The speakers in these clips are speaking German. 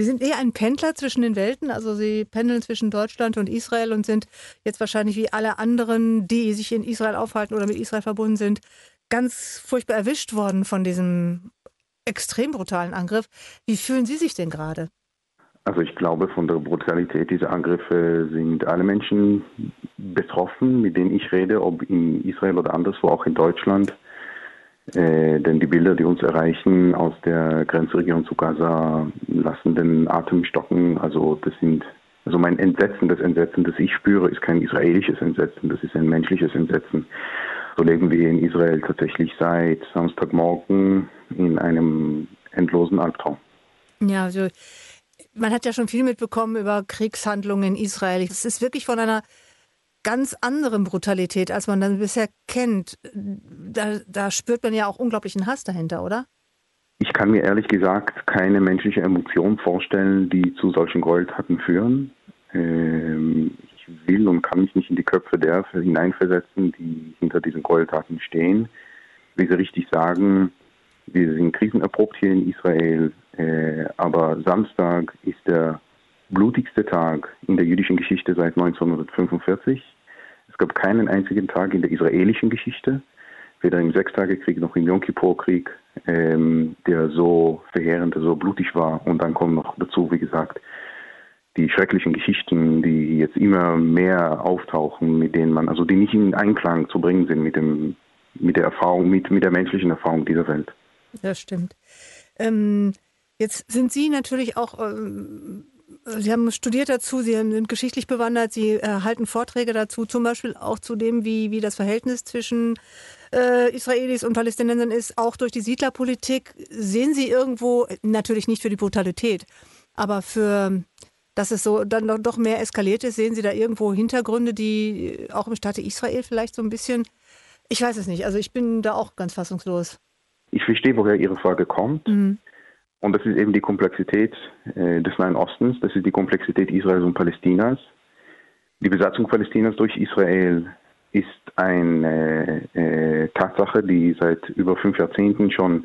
Sie sind eher ein Pendler zwischen den Welten, also Sie pendeln zwischen Deutschland und Israel und sind jetzt wahrscheinlich wie alle anderen, die sich in Israel aufhalten oder mit Israel verbunden sind, ganz furchtbar erwischt worden von diesem extrem brutalen Angriff. Wie fühlen Sie sich denn gerade? Also ich glaube, von der Brutalität dieser Angriffe sind alle Menschen betroffen, mit denen ich rede, ob in Israel oder anderswo, auch in Deutschland. Äh, denn die Bilder, die uns erreichen aus der Grenzregion zu Gaza, lassen den Atem stocken. Also das sind, also mein Entsetzen, das Entsetzen, das ich spüre, ist kein israelisches Entsetzen, das ist ein menschliches Entsetzen. So leben wir in Israel tatsächlich seit Samstagmorgen in einem endlosen Albtraum. Ja, also man hat ja schon viel mitbekommen über Kriegshandlungen in Israel. Es ist wirklich von einer ganz anderen Brutalität, als man dann bisher kennt. Da, da spürt man ja auch unglaublichen Hass dahinter, oder? Ich kann mir ehrlich gesagt keine menschliche Emotion vorstellen, die zu solchen Gräueltaten führen. Ähm, ich will und kann mich nicht in die Köpfe der hineinversetzen, die hinter diesen Gräueltaten stehen. Wie Sie richtig sagen, wir sind krisenerprobt hier in Israel, äh, aber Samstag ist der blutigste Tag in der jüdischen Geschichte seit 1945. Es gab keinen einzigen Tag in der israelischen Geschichte, weder im Sechstagekrieg noch im Yom Kippur-Krieg, ähm, der so verheerend, so blutig war. Und dann kommen noch dazu, wie gesagt, die schrecklichen Geschichten, die jetzt immer mehr auftauchen, mit denen man, also die nicht in Einklang zu bringen sind mit dem, mit der Erfahrung, mit, mit der menschlichen Erfahrung dieser Welt. Das stimmt. Ähm, jetzt sind Sie natürlich auch ähm, Sie haben studiert dazu, Sie sind geschichtlich bewandert, Sie erhalten Vorträge dazu, zum Beispiel auch zu dem, wie, wie das Verhältnis zwischen äh, Israelis und Palästinensern ist, auch durch die Siedlerpolitik. Sehen Sie irgendwo, natürlich nicht für die Brutalität, aber für, dass es so dann doch mehr eskaliert ist, sehen Sie da irgendwo Hintergründe, die auch im Staate Israel vielleicht so ein bisschen, ich weiß es nicht, also ich bin da auch ganz fassungslos. Ich verstehe, woher Ihre Frage kommt. Mhm. Und das ist eben die Komplexität äh, des Nahen Ostens, das ist die Komplexität Israels und Palästinas. Die Besatzung Palästinas durch Israel ist eine äh, Tatsache, die seit über fünf Jahrzehnten schon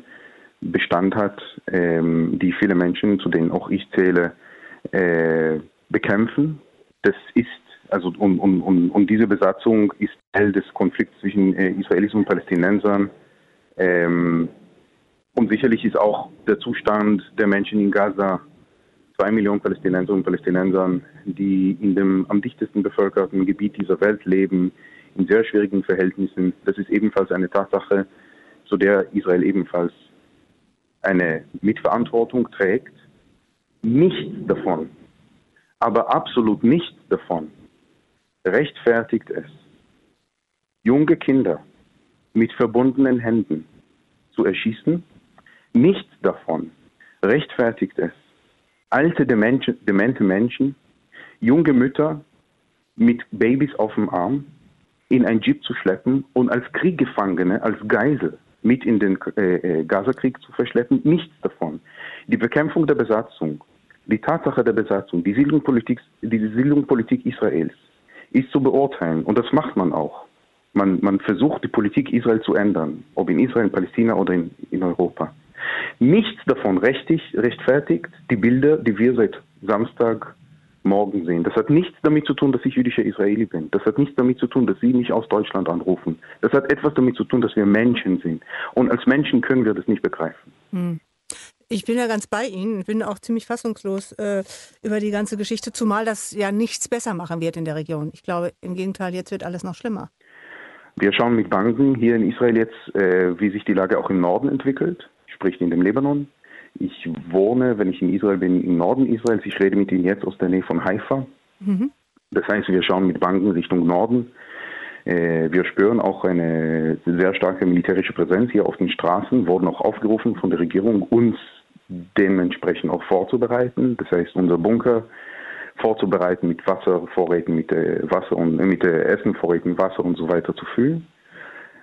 Bestand hat, ähm, die viele Menschen, zu denen auch ich zähle, äh, bekämpfen. Das ist also und, und, und, und diese Besatzung ist Teil des Konflikts zwischen äh, Israelis und Palästinensern. Ähm, und sicherlich ist auch der Zustand der Menschen in Gaza, zwei Millionen Palästinenser und Palästinensern, die in dem am dichtesten bevölkerten Gebiet dieser Welt leben, in sehr schwierigen Verhältnissen. Das ist ebenfalls eine Tatsache, zu der Israel ebenfalls eine Mitverantwortung trägt. Nichts davon, aber absolut nichts davon rechtfertigt es, junge Kinder mit verbundenen Händen zu erschießen Nichts davon rechtfertigt es, alte, demente Menschen, junge Mütter mit Babys auf dem Arm in ein Jeep zu schleppen und als Krieggefangene, als Geisel mit in den äh, äh, Gazakrieg zu verschleppen. Nichts davon. Die Bekämpfung der Besatzung, die Tatsache der Besatzung, die Siedlungspolitik, die Siedlungspolitik Israels ist zu beurteilen und das macht man auch. Man, man versucht, die Politik Israel zu ändern, ob in Israel, in Palästina oder in, in Europa. Nichts davon richtig, rechtfertigt die Bilder, die wir seit Samstagmorgen sehen. Das hat nichts damit zu tun, dass ich jüdischer Israeli bin. Das hat nichts damit zu tun, dass Sie mich aus Deutschland anrufen. Das hat etwas damit zu tun, dass wir Menschen sind. Und als Menschen können wir das nicht begreifen. Hm. Ich bin ja ganz bei Ihnen, bin auch ziemlich fassungslos äh, über die ganze Geschichte, zumal das ja nichts besser machen wird in der Region. Ich glaube, im Gegenteil, jetzt wird alles noch schlimmer. Wir schauen mit Banken hier in Israel jetzt, äh, wie sich die Lage auch im Norden entwickelt sprich in dem Libanon. Ich wohne, wenn ich in Israel bin, im Norden Israels. Ich rede mit Ihnen jetzt aus der Nähe von Haifa. Mhm. Das heißt, wir schauen mit Banken Richtung Norden. Äh, wir spüren auch eine sehr starke militärische Präsenz hier auf den Straßen, wurden auch aufgerufen von der Regierung, uns dementsprechend auch vorzubereiten. Das heißt, unser Bunker vorzubereiten mit Wasservorräten, mit äh, Wasser und mit äh, Essenvorräten, Wasser und so weiter zu füllen.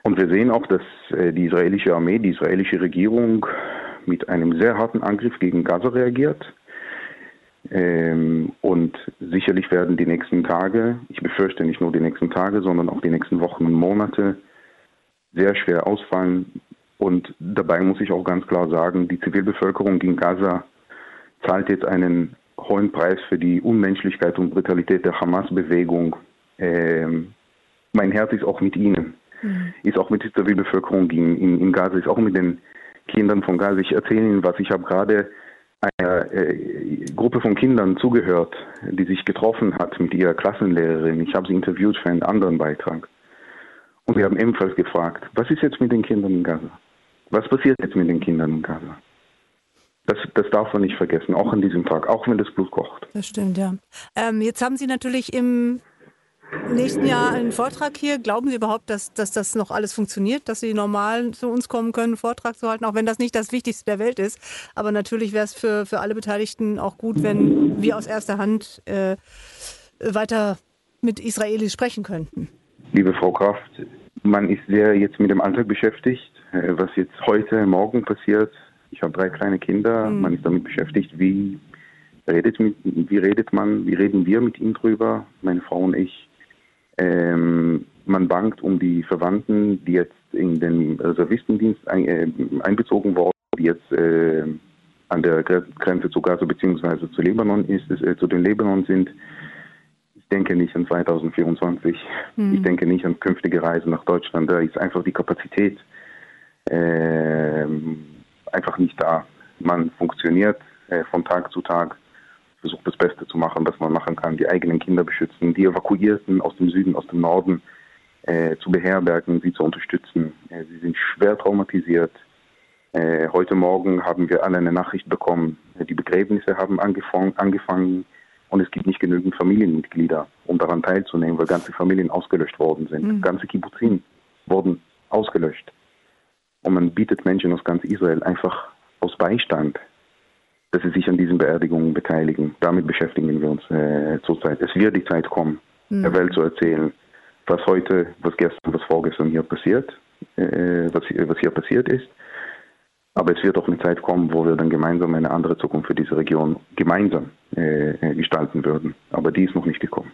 Und wir sehen auch, dass äh, die israelische Armee, die israelische Regierung mit einem sehr harten Angriff gegen Gaza reagiert. Ähm, und sicherlich werden die nächsten Tage, ich befürchte nicht nur die nächsten Tage, sondern auch die nächsten Wochen und Monate sehr schwer ausfallen. Und dabei muss ich auch ganz klar sagen, die Zivilbevölkerung in Gaza zahlt jetzt einen hohen Preis für die Unmenschlichkeit und Brutalität der Hamas-Bewegung. Ähm, mein Herz ist auch mit ihnen, mhm. ist auch mit der Zivilbevölkerung in, in, in, Gaza, ist auch mit den Kindern von Gaza. Ich erzähle Ihnen was. Ich habe gerade einer äh, Gruppe von Kindern zugehört, die sich getroffen hat mit ihrer Klassenlehrerin. Ich habe sie interviewt für einen anderen Beitrag. Und wir haben ebenfalls gefragt, was ist jetzt mit den Kindern in Gaza? Was passiert jetzt mit den Kindern in Gaza? Das, das darf man nicht vergessen, auch an diesem Tag, auch wenn das Blut kocht. Das stimmt, ja. Ähm, jetzt haben Sie natürlich im nächsten Jahr einen Vortrag hier. Glauben Sie überhaupt, dass, dass das noch alles funktioniert, dass Sie normal zu uns kommen können, einen Vortrag zu halten, auch wenn das nicht das Wichtigste der Welt ist? Aber natürlich wäre es für, für alle Beteiligten auch gut, wenn wir aus erster Hand äh, weiter mit Israelis sprechen könnten. Liebe Frau Kraft, man ist sehr jetzt mit dem Alltag beschäftigt, äh, was jetzt heute, morgen passiert. Ich habe drei kleine Kinder. Mhm. Man ist damit beschäftigt, wie redet, mit, wie redet man, wie reden wir mit ihnen drüber, meine Frau und ich. Ähm, man bangt um die Verwandten, die jetzt in den Reservistendienst ein, äh, einbezogen wurden, die jetzt äh, an der Grenze zu Gaza bzw. zu Libanon ist, äh, zu den Libanon sind. Ich denke nicht an 2024. Mhm. Ich denke nicht an künftige Reisen nach Deutschland. Da ist einfach die Kapazität äh, einfach nicht da. Man funktioniert äh, von Tag zu Tag, versucht das Beste zu machen, was man machen kann, die eigenen Kinder beschützen, die Evakuierten aus dem Süden, aus dem Norden äh, zu beherbergen, sie zu unterstützen. Äh, sie sind schwer traumatisiert. Äh, heute Morgen haben wir alle eine Nachricht bekommen, die Begräbnisse haben angefangen, angefangen und es gibt nicht genügend Familienmitglieder, um daran teilzunehmen, weil ganze Familien ausgelöscht worden sind. Mhm. Ganze Kibbutzin wurden ausgelöscht. Und man bietet Menschen aus ganz Israel einfach aus Beistand, dass sie sich an diesen Beerdigungen beteiligen. Damit beschäftigen wir uns äh, zurzeit. Es wird die Zeit kommen, mhm. der Welt zu erzählen, was heute, was gestern, was vorgestern hier passiert, äh, was, was hier passiert ist. Aber es wird auch eine Zeit kommen, wo wir dann gemeinsam eine andere Zukunft für diese Region gemeinsam äh, gestalten würden. Aber die ist noch nicht gekommen.